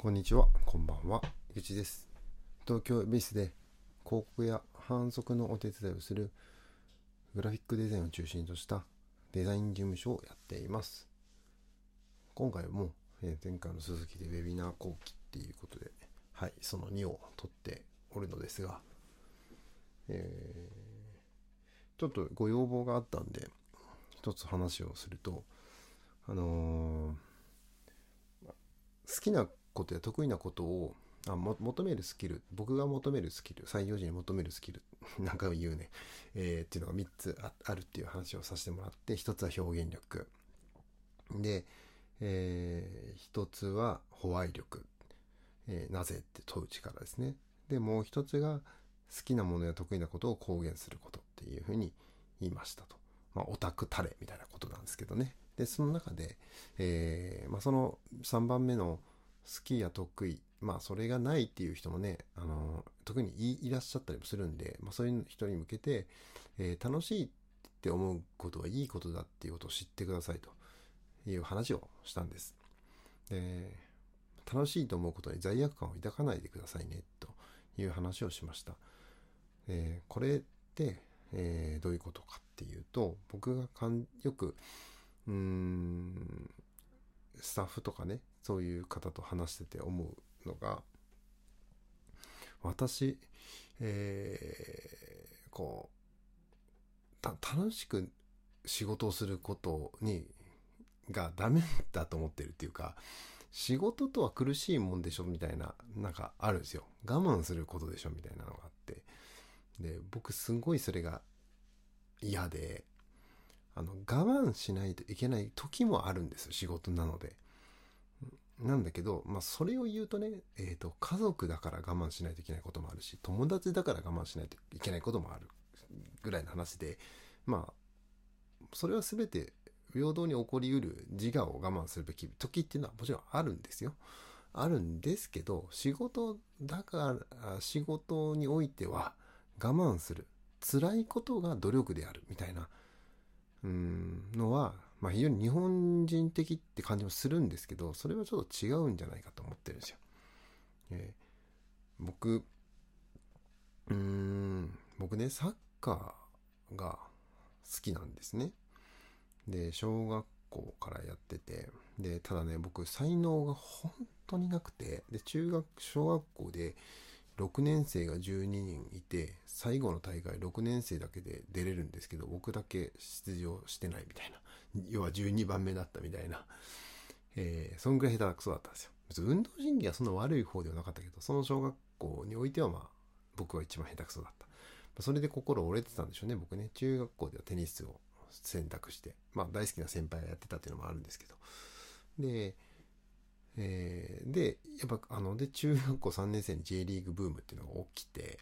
こんにちは、こんばんは、ゆちです。東京恵比寿で広告や販促のお手伝いをするグラフィックデザインを中心としたデザイン事務所をやっています。今回も、え前回の続きでウェビナー後期っていうことで、はい、その2を取っておるのですが、えーちょっとご要望があったんで、一つ話をすると、あのー好きなことや得意なことをあ求めるスキル僕が求めるスキル採用時に求めるスキル なんか言うね、えーっていうのが3つあるっていう話をさせてもらって1つは表現力で、え1つは保愛力、えーなぜって問う力ですねでもう1つが好きなものや得意なことを公言することっていうふうに言いましたと。まあ、オタクタレみたいなことなんですけどね。で、その中で、えーまあ、その3番目の好きや得意、まあ、それがないっていう人もね、あの特にいらっしゃったりもするんで、まあ、そういう人に向けて、えー楽しいって思うことはいいことだっていうことを知ってくださいという話をしたんです。で、楽しいと思うことに罪悪感を抱かないでくださいね、という話をしました。えこれって、えーどういうことかっていうと僕がかんよくうんスタッフとかねそういう方と話してて思うのが私、えーこう楽しく仕事をすることにがダメだと思ってるっていうか仕事とは苦しいもんでしょみたいななんかあるんですよ。我慢することでしょみたいなのがあって。で僕すごいそれが嫌であの我慢しないといけない時もあるんですよ仕事なので。なんだけど、まあ、それを言うとね、えー、と家族だから我慢しないといけないこともあるし友達だから我慢しないといけないこともあるぐらいの話でまあそれは全て平等に起こりうる自我を我慢するべき時っていうのはもちろんあるんですよ。あるんですけど仕事だから仕事においては我慢する辛いことが努力であるみたいなうんのは、まあ、非常に日本人的って感じもするんですけどそれはちょっと違うんじゃないかと思ってるんですよ。えー僕うーん僕ねサッカーが好きなんですね。で小学校からやっててでただね僕才能が本当になくてで中学小学校で6年生が12人いて最後の大会6年生だけで出れるんですけど僕だけ出場してないみたいな要は12番目だったみたいな、えーそんぐらい下手くそだったんですよ。別に運動神経はそんな悪い方ではなかったけどその小学校においてはまあ僕は一番下手くそだった。それで心折れてたんでしょうね僕ね。中学校ではテニスを選択して。まあ大好きな先輩がやってたっていうのもあるんですけど。でえーでやっぱあので中学校3年生に J リーグブームっていうのが起きて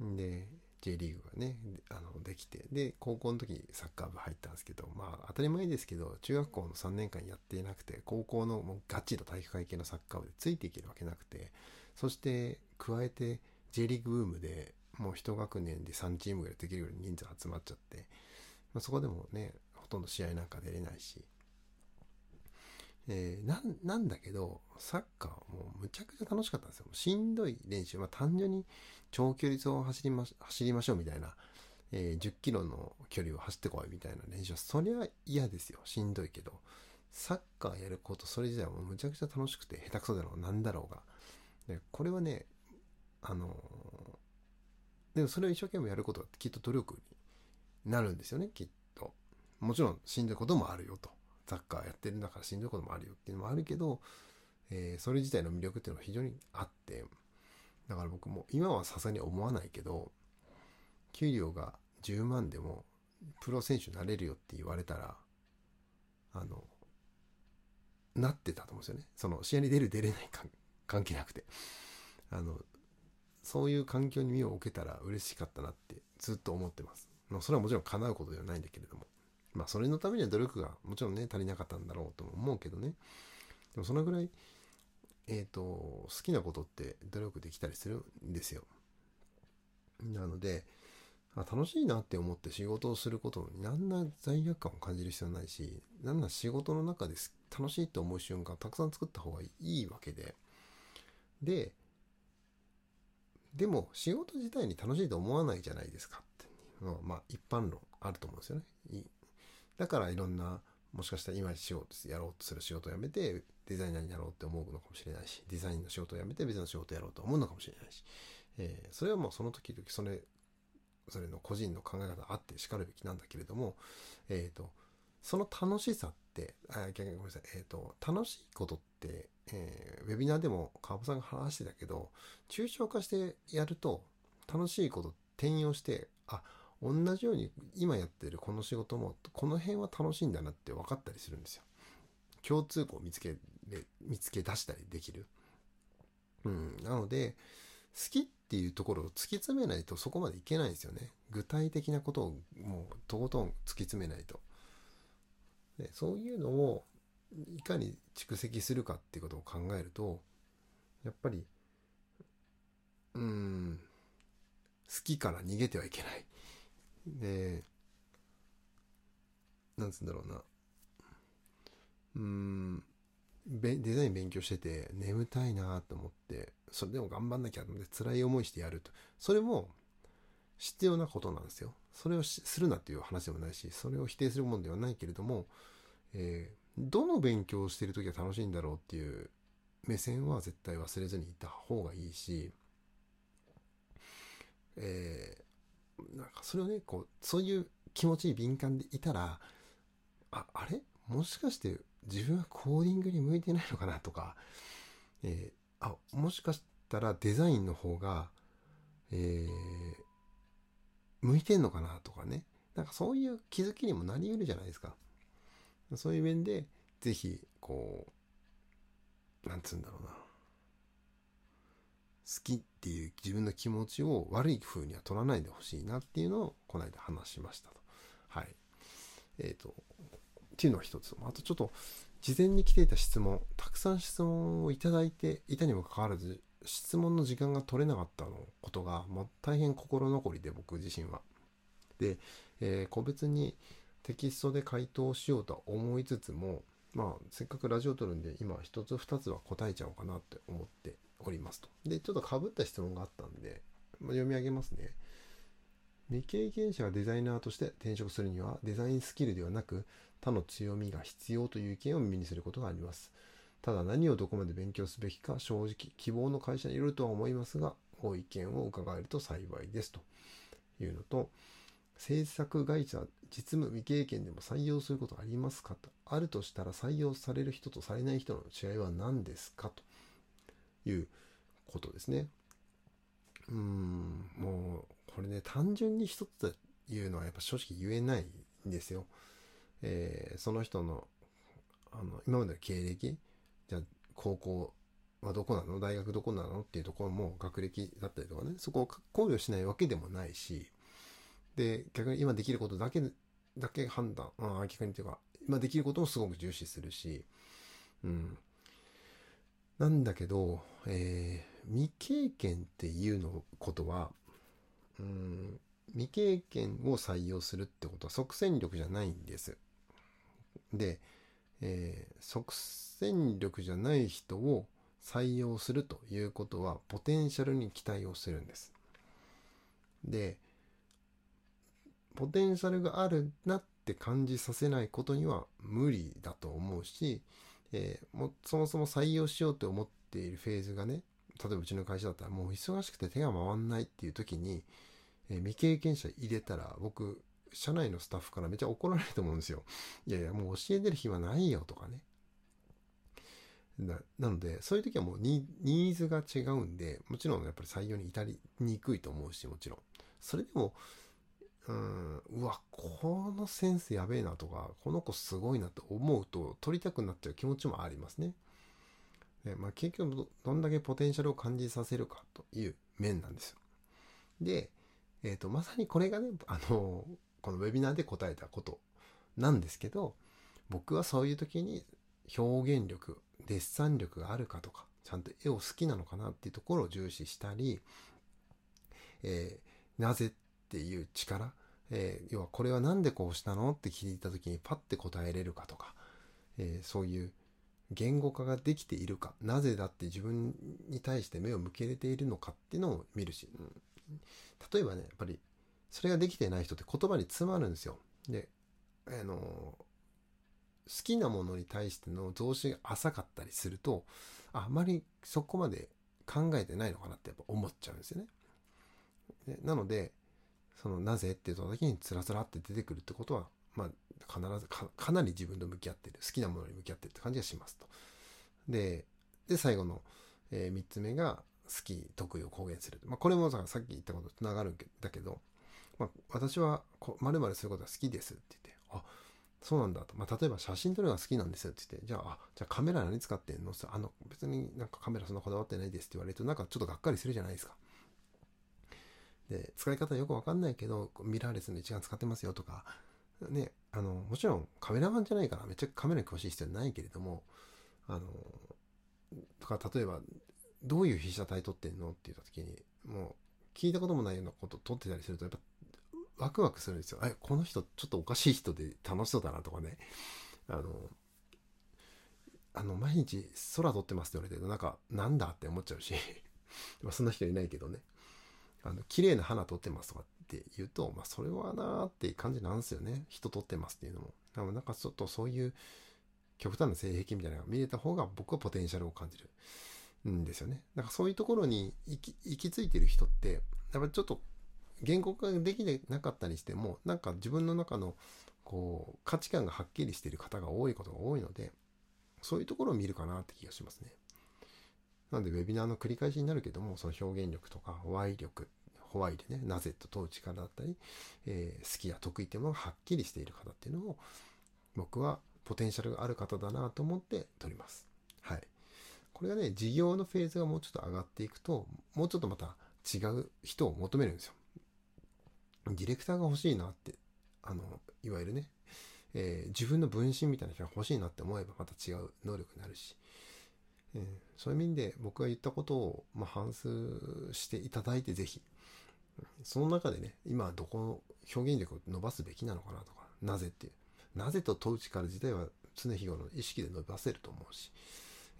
で J リーグがねあのできてで高校の時にサッカー部入ったんですけどまあ当たり前ですけど中学校の3年間やっていなくて高校のもうガチの体育会系のサッカー部でついていけるわけなくてそして加えて J リーグブームでもう一学年で3チームぐらいできるぐらい人数集まっちゃって、まあ、そこでもねほとんど試合なんか出れないしえーなんなんだけどサッカーもうむちゃくちゃ楽しかったんですよ。しんどい練習、まあ、単純に長距離走りま走りましょうみたいな、えー10キロの距離を走ってこいみたいな練習。はそれは嫌ですよ。しんどいけど。サッカーやることそれ自体はもうむちゃくちゃ楽しくて下手くそだろう。なんだろうが。でこれはねあのーでもそれを一生懸命やることはきっと努力になるんですよねきっと。もちろんしんどいこともあるよと。サッカーやってるんだからしんどいこともあるよっていうのもあるけど、えーそれ自体の魅力っていうのは非常にあってだから僕も今はさすがに思わないけど給料が10万でもプロ選手になれるよって言われたらあのなってたと思うんですよね。その試合に出る出れない関係なくて。あのそういう環境に身を置けたら嬉しかったなってずっと思ってます。それはもちろん叶うことではないんだけれども。まあそれのためには努力がもちろんね足りなかったんだろうとも思うけどね。でもそのぐらいえっ、と好きなことって努力できたりするんですよ。なのであ楽しいなって思って仕事をすることに何ら罪悪感を感じる必要ないし何ら仕事の中で楽しいと思う瞬間たくさん作った方がいいわけで。で、でも仕事自体に楽しいと思わないじゃないですかって。いうのは、まあ一般論あると思うんですよね。だからいろんな、もしかしたら今しようやろうとする仕事を辞めてデザイナーになろうって思うのかもしれないし、デザインの仕事を辞めて別の仕事をやろうと思うのかもしれないし、えー、それはもうその時々それ、それの個人の考え方あってしかるべきなんだけれども、えっ、ー、と、その楽しさって、あ、逆にごめんなさい、えっ、ー、と、楽しいことって、えー、ウェビナーでも川端さんが話してたけど、抽象化してやると、楽しいこと転用して、あ、同じように今やってるこの仕事も、この辺は楽しいんだなって分かったりするんですよ。共通項を見つけ、見つけ出したりできる。うん。なので、好きっていうところを突き詰めないとそこまでいけないんですよね。具体的なことをもうとことん突き詰めないと。でそういうのをいかに蓄積するかっていうことを考えると、やっぱり、うん、好きから逃げてはいけない。で、なんつうんだろうな。うーん、デザイン勉強してて眠たいなと思って、それでも頑張んなきゃと思って辛い思いしてやると。それも必要なことなんですよ。それをするなっていう話でもないし、それを否定するものではないけれども、えー、どの勉強をしている時は楽しいんだろうっていう目線は絶対忘れずにいた方がいいし、え、なんかそれをね、こう、そういう気持ちに敏感でいたら、あ、あれ？もしかして自分はコーディングに向いてないのかなとか、えー、あ、もしかしたらデザインの方が、えー、向いてんのかなとかね。なんかそういう気づきにもなり得るじゃないですか。そういう面で、ぜひ、こう、なんつうんだろうな。好きっていう自分の気持ちを悪い風には取らないでほしいなっていうのを、この間話しましたと。はい。えっ、ー、と、っていうのは一つ。あとちょっと、事前に来ていた質問、たくさん質問をいただいていたにもかかわらず、質問の時間が取れなかったのことが、もう大変心残りで、僕自身は。で、えー、個別にテキストで回答しようとは思いつつも、まあ、せっかくラジオ撮るんで、今一つ二つは答えちゃおうかなって思っておりますと。で、ちょっと被った質問があったんで、まあ、読み上げますね。未経験者がデザイナーとして転職するには、デザインスキルではなく、他の強みが必要という意見を耳にすることがあります。ただ何をどこまで勉強すべきか正直希望の会社にいるとは思いますが、ご意見を伺えると幸いですというのと、制作会社実務未経験でも採用することありますかと。あるとしたら採用される人とされない人の違いは何ですかということですね。うん、もう、これね、単純に一つというのはやっぱ正直言えないんですよ。えー、その人の、あの、今までの経歴、じゃ、高校はどこなの？大学どこなの？っていうところも学歴だったりとかね、そこを考慮しないわけでもないし、で、逆に今できることだけ、だけ判断、あ逆にというか、今できることもすごく重視するし、うん。なんだけど、えー、未経験っていうのことは、うん、未経験を採用するってことは即戦力じゃないんです。で、えー、即戦力じゃない人を採用するということは、ポテンシャルに期待をするんです。で、ポテンシャルがあるなって感じさせないことには無理だと思うし、えー、もそもそも採用しようと思っているフェーズがね、例えばうちの会社だったらもう忙しくて手が回んないっていう時に、えー、未経験者入れたら僕社内のスタッフからめっちゃ怒られると思うんですよ。いやいや、もう教えてる暇ないよとかね。ななので、そういう時はもうニーズが違うんで、もちろんやっぱり採用に至りにくいと思うし、もちろん。それでも、うん、うわ、このセンスやべえなとか、この子すごいなと思うと、取りたくなっちゃう気持ちもありますね。でまあ、結局どんだけポテンシャルを感じさせるかという面なんですよ。で、えっ、ー、と、まさにこれがね、あの、このウェビナーで答えたことなんですけど、僕はそういう時に表現力、デッサン力があるかとか、ちゃんと絵を好きなのかなっていうところを重視したり、えー、なぜっていう力、えー、要はこれは何でこうしたの？って聞いた時にパッて答えれるかとか、えー、そういう言語化ができているかなぜだって自分に対して目を向けれているのかっていうのを見るし、うん、例えばねやっぱりそれができてない人って言葉に詰まるんですよ。であの好きなものに対しての増詞が浅かったりするとあまりそこまで考えてないのかなってやっぱ思っちゃうんですよね。なのでそのなぜって言った時につらつらって出てくるってことはまあ必ずかなり自分と向き合ってる好きなものに向き合ってるって感じがしますと。でで最後の、えー、3つ目が好き得意を公言する。まあ、これもささっき言ったこととつながるんだけど、まあ、私はまるまるすることが好きですって言ってあそうなんだと、まあ、例えば写真撮るのが好きなんですよって言ってじゃああじゃあカメラ何使ってんのあの別になんかカメラそんなこだわってないですって言われるとなんかちょっとがっかりするじゃないですか。で使い方よくわかんないけどミラーレスの一眼使ってますよとかねあのもちろんカメラマンじゃないからめっちゃカメラに詳しい必要ないけれどもあのとか例えばどういう被写体撮ってんのって言った時にもう聞いたこともないようなこと撮ってたりするとやっぱワクワクするんですよ。え、この人ちょっとおかしい人で楽しそうだなとかね。あの、あの、毎日空撮ってますって言われてるとなんか、なんだって思っちゃうし、まあそんな人いないけどね。あの、綺麗な花撮ってますとかって言うと、まあそれはなーって感じなんですよね。人撮ってますっていうのも。なんかちょっとそういう極端な性癖みたいなのが見れた方が僕はポテンシャルを感じるんですよね。だかそういうところに行き行き着いてる人って、やっぱちょっと言語化できなかったにしてもなんか自分の中のこう価値観がはっきりしている方が多いことが多いのでそういうところを見るかなって気がしますね。なのでウェビナーの繰り返しになるけどもその表現力とかホワイ力ホワイでねなぜと問う力だったり、えー、好きや得意っていうものがはっきりしている方っていうのを僕はポテンシャルがある方だなと思って取ります。はい。これがね、事業のフェーズがもうちょっと上がっていくと、もうちょっとまた違う人を求めるんですよ。ディレクターが欲しいなって、あの、いわゆるね、えー、自分の分身みたいな人が欲しいなって思えばまた違う能力になるし、えー、そういう意味で僕が言ったことを、まあ、反数していただいてぜひ、その中でね、今どこの表現力を伸ばすべきなのかなとか、なぜっていう、なぜと問う力自体は常日頃の意識で伸ばせると思うし、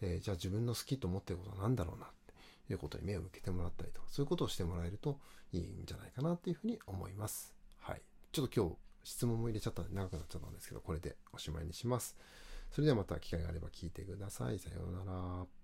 えー、じゃあ自分の好きと思ってることは何だろうないうことに目を向けてもらったりとか、そういうことをしてもらえるといいんじゃないかなっていうふうに思います。はい。ちょっと今日質問も入れちゃったんで長くなっちゃったんですけど、これでおしまいにします。それではまた機会があれば聞いてください。さようなら。